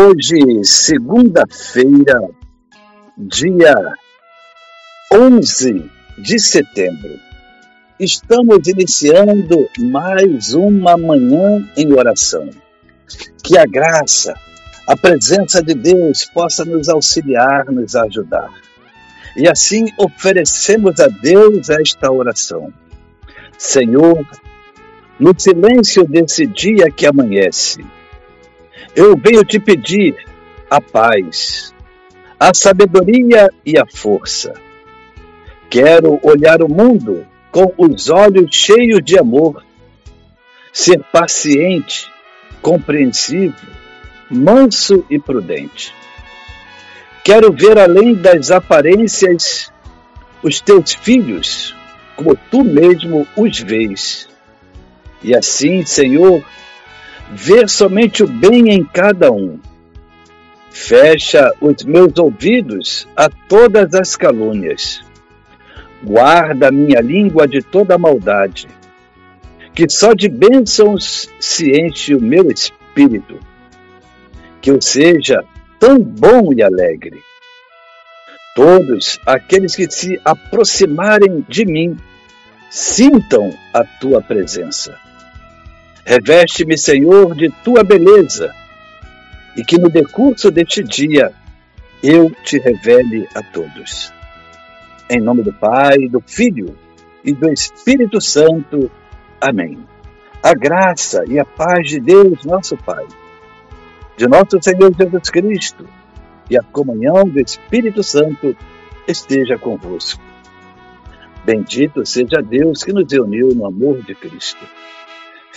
Hoje, segunda-feira, dia 11 de setembro, estamos iniciando mais uma manhã em oração. Que a graça, a presença de Deus possa nos auxiliar, nos ajudar. E assim oferecemos a Deus esta oração. Senhor, no silêncio desse dia que amanhece, eu venho te pedir a paz, a sabedoria e a força. Quero olhar o mundo com os olhos cheios de amor, ser paciente, compreensivo, manso e prudente. Quero ver além das aparências os teus filhos, como tu mesmo os vês. E assim, Senhor, ver somente o bem em cada um. Fecha os meus ouvidos a todas as calúnias. Guarda minha língua de toda maldade. Que só de bênçãos se enche o meu espírito. Que eu seja tão bom e alegre. Todos aqueles que se aproximarem de mim sintam a tua presença Reveste-me, Senhor, de tua beleza, e que no decurso deste dia eu te revele a todos. Em nome do Pai, do Filho e do Espírito Santo. Amém. A graça e a paz de Deus, nosso Pai, de nosso Senhor Jesus Cristo e a comunhão do Espírito Santo esteja convosco. Bendito seja Deus que nos uniu no amor de Cristo.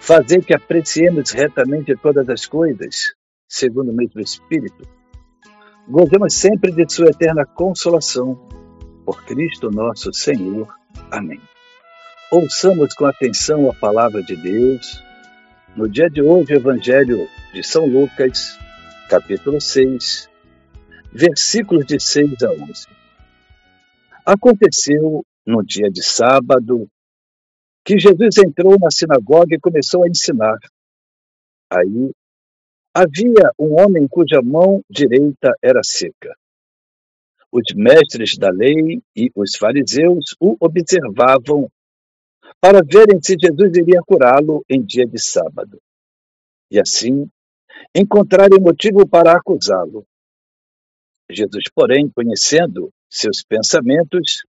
fazer que apreciemos retamente todas as coisas, segundo o mesmo Espírito. Gozemos sempre de Sua eterna consolação. Por Cristo nosso Senhor. Amém. Ouçamos com atenção a palavra de Deus. No dia de hoje, o Evangelho de São Lucas, capítulo 6, versículos de 6 a 11. Aconteceu no dia de sábado, que Jesus entrou na sinagoga e começou a ensinar. Aí havia um homem cuja mão direita era seca. Os mestres da lei e os fariseus o observavam para verem se Jesus iria curá-lo em dia de sábado. E assim encontrarem motivo para acusá-lo. Jesus, porém, conhecendo seus pensamentos,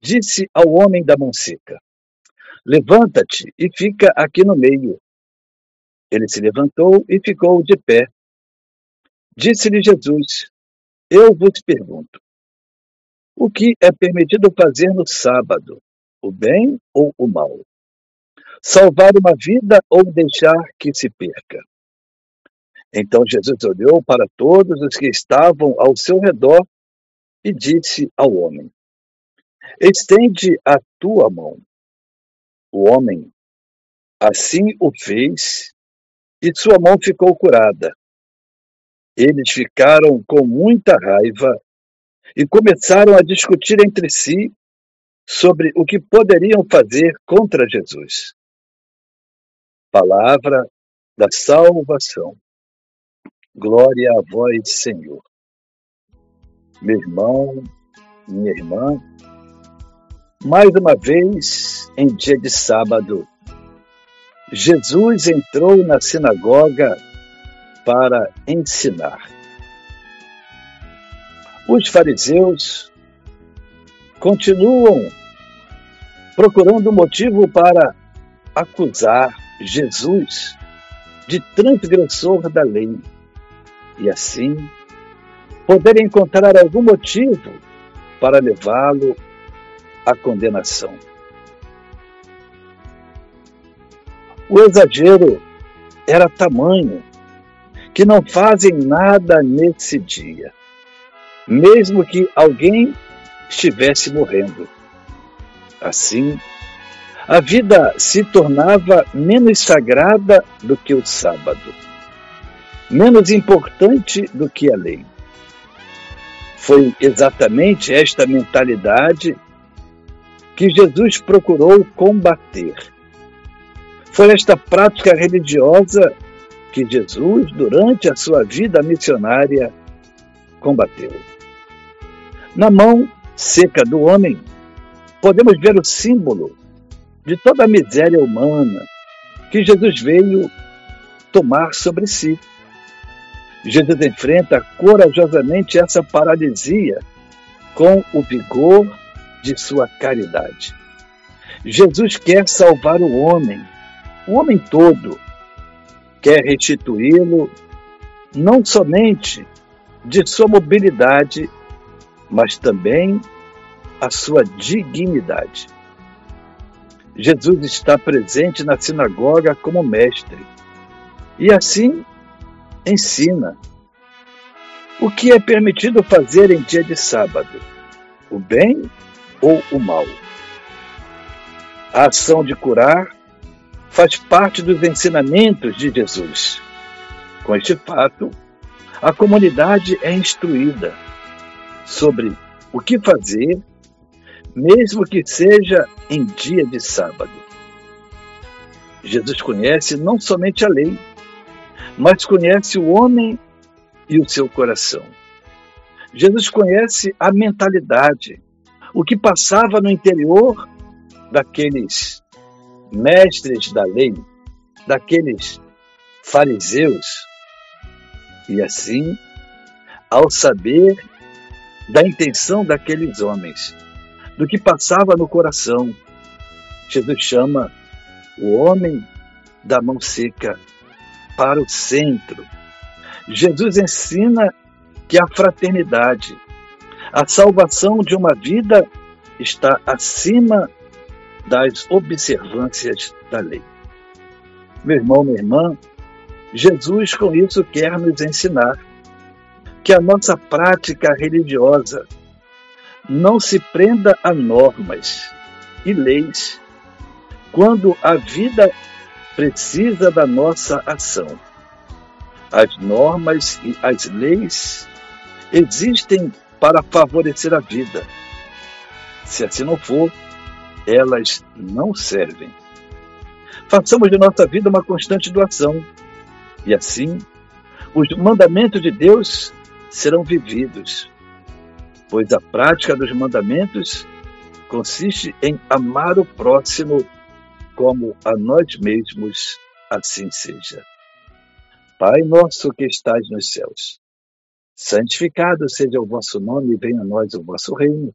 disse ao homem da mão seca: Levanta-te e fica aqui no meio. Ele se levantou e ficou de pé. Disse-lhe Jesus: Eu vos pergunto: o que é permitido fazer no sábado, o bem ou o mal? Salvar uma vida ou deixar que se perca? Então Jesus olhou para todos os que estavam ao seu redor e disse ao homem: Estende a tua mão. O homem assim o fez e sua mão ficou curada. Eles ficaram com muita raiva e começaram a discutir entre si sobre o que poderiam fazer contra Jesus. Palavra da salvação. Glória a vós, Senhor. Meu irmão, minha irmã, mais uma vez, em dia de sábado, Jesus entrou na sinagoga para ensinar. Os fariseus continuam procurando motivo para acusar Jesus de transgressor da lei e assim poderem encontrar algum motivo para levá-lo à condenação. O exagero era tamanho que não fazem nada nesse dia, mesmo que alguém estivesse morrendo. Assim, a vida se tornava menos sagrada do que o sábado, menos importante do que a lei. Foi exatamente esta mentalidade que Jesus procurou combater. Foi esta prática religiosa que Jesus, durante a sua vida missionária, combateu. Na mão seca do homem, podemos ver o símbolo de toda a miséria humana que Jesus veio tomar sobre si. Jesus enfrenta corajosamente essa paralisia com o vigor de sua caridade. Jesus quer salvar o homem, o homem todo, quer restituí-lo não somente de sua mobilidade, mas também a sua dignidade. Jesus está presente na sinagoga como mestre e assim ensina. O que é permitido fazer em dia de sábado? O bem ou o mal? A ação de curar faz parte dos ensinamentos de Jesus. Com este fato, a comunidade é instruída sobre o que fazer, mesmo que seja em dia de sábado. Jesus conhece não somente a lei, mas conhece o homem e o seu coração. Jesus conhece a mentalidade, o que passava no interior daqueles mestres da lei, daqueles fariseus. E assim, ao saber da intenção daqueles homens, do que passava no coração, Jesus chama o homem da mão seca para o centro. Jesus ensina que a fraternidade, a salvação de uma vida está acima das observâncias da lei. Meu irmão, minha irmã, Jesus com isso quer nos ensinar que a nossa prática religiosa não se prenda a normas e leis quando a vida precisa da nossa ação. As normas e as leis existem para favorecer a vida. Se assim não for, elas não servem. Façamos de nossa vida uma constante doação, e assim os mandamentos de Deus serão vividos, pois a prática dos mandamentos consiste em amar o próximo como a nós mesmos, assim seja. Pai nosso que estais nos céus, santificado seja o vosso nome e venha a nós o vosso reino.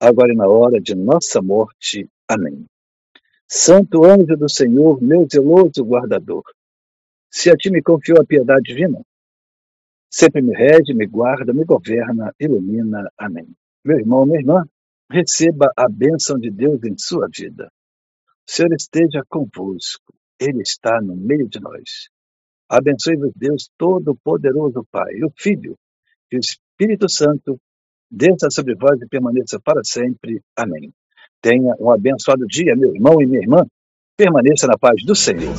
agora e na hora de nossa morte. Amém. Santo anjo do Senhor, meu zeloso guardador, se a ti me confiou a piedade divina, sempre me rege, me guarda, me governa, ilumina. Amém. Meu irmão, minha irmã, Receba a bênção de Deus em sua vida. O Senhor esteja convosco. Ele está no meio de nós. Abençoe-vos Deus Todo-Poderoso Pai, o Filho e o Espírito Santo, desça sobre vós e permaneça para sempre. Amém. Tenha um abençoado dia, meu irmão e minha irmã. Permaneça na paz do Senhor.